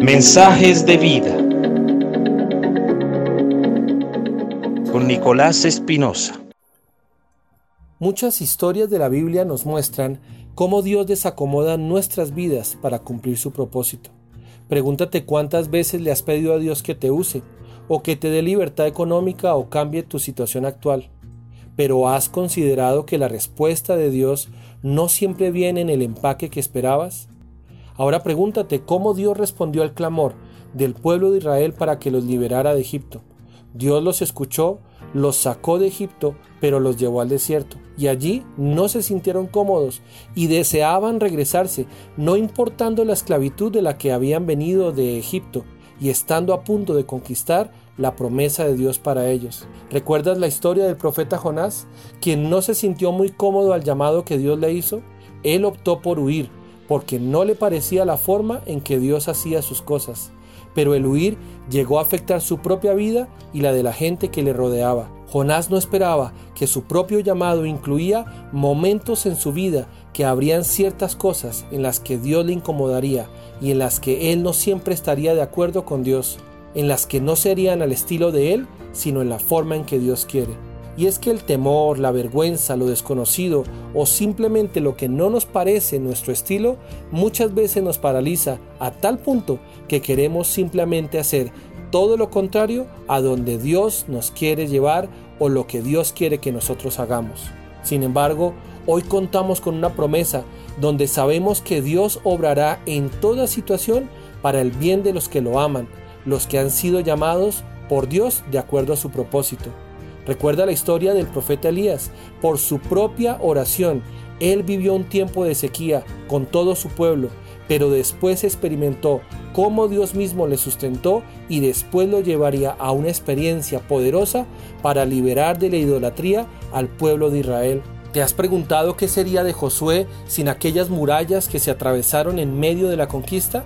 Mensajes de vida con Nicolás Espinosa. Muchas historias de la Biblia nos muestran cómo Dios desacomoda nuestras vidas para cumplir su propósito. Pregúntate cuántas veces le has pedido a Dios que te use, o que te dé libertad económica o cambie tu situación actual. Pero has considerado que la respuesta de Dios no siempre viene en el empaque que esperabas? Ahora pregúntate cómo Dios respondió al clamor del pueblo de Israel para que los liberara de Egipto. Dios los escuchó, los sacó de Egipto, pero los llevó al desierto. Y allí no se sintieron cómodos y deseaban regresarse, no importando la esclavitud de la que habían venido de Egipto y estando a punto de conquistar la promesa de Dios para ellos. ¿Recuerdas la historia del profeta Jonás, quien no se sintió muy cómodo al llamado que Dios le hizo? Él optó por huir, porque no le parecía la forma en que Dios hacía sus cosas. Pero el huir llegó a afectar su propia vida y la de la gente que le rodeaba. Jonás no esperaba que su propio llamado incluía momentos en su vida que habrían ciertas cosas en las que Dios le incomodaría y en las que él no siempre estaría de acuerdo con Dios, en las que no serían al estilo de él, sino en la forma en que Dios quiere. Y es que el temor, la vergüenza, lo desconocido o simplemente lo que no nos parece nuestro estilo muchas veces nos paraliza a tal punto que queremos simplemente hacer todo lo contrario a donde Dios nos quiere llevar o lo que Dios quiere que nosotros hagamos. Sin embargo, hoy contamos con una promesa donde sabemos que Dios obrará en toda situación para el bien de los que lo aman, los que han sido llamados por Dios de acuerdo a su propósito. Recuerda la historia del profeta Elías. Por su propia oración, él vivió un tiempo de sequía con todo su pueblo, pero después experimentó cómo Dios mismo le sustentó y después lo llevaría a una experiencia poderosa para liberar de la idolatría al pueblo de Israel. ¿Te has preguntado qué sería de Josué sin aquellas murallas que se atravesaron en medio de la conquista?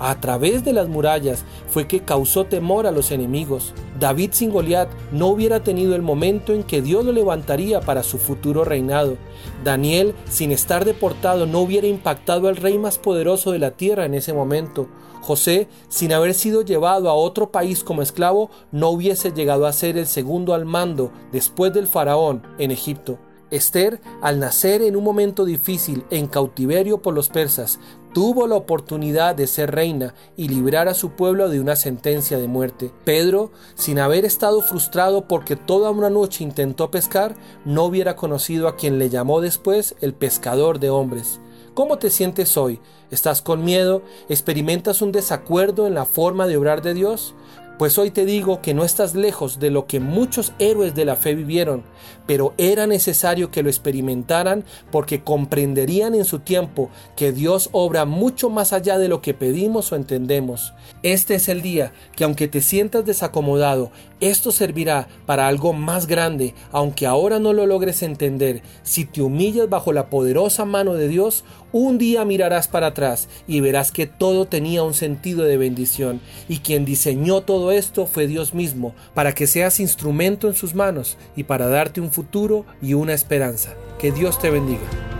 A través de las murallas fue que causó temor a los enemigos. David sin Goliat no hubiera tenido el momento en que Dios lo levantaría para su futuro reinado. Daniel sin estar deportado no hubiera impactado al rey más poderoso de la tierra en ese momento. José, sin haber sido llevado a otro país como esclavo, no hubiese llegado a ser el segundo al mando después del faraón en Egipto. Esther, al nacer en un momento difícil en cautiverio por los persas, tuvo la oportunidad de ser reina y librar a su pueblo de una sentencia de muerte. Pedro, sin haber estado frustrado porque toda una noche intentó pescar, no hubiera conocido a quien le llamó después el pescador de hombres. ¿Cómo te sientes hoy? ¿Estás con miedo? ¿Experimentas un desacuerdo en la forma de obrar de Dios? Pues hoy te digo que no estás lejos de lo que muchos héroes de la fe vivieron, pero era necesario que lo experimentaran porque comprenderían en su tiempo que Dios obra mucho más allá de lo que pedimos o entendemos. Este es el día que aunque te sientas desacomodado, esto servirá para algo más grande, aunque ahora no lo logres entender. Si te humillas bajo la poderosa mano de Dios, un día mirarás para atrás y verás que todo tenía un sentido de bendición y quien diseñó todo esto fue Dios mismo, para que seas instrumento en sus manos y para darte un futuro y una esperanza. Que Dios te bendiga.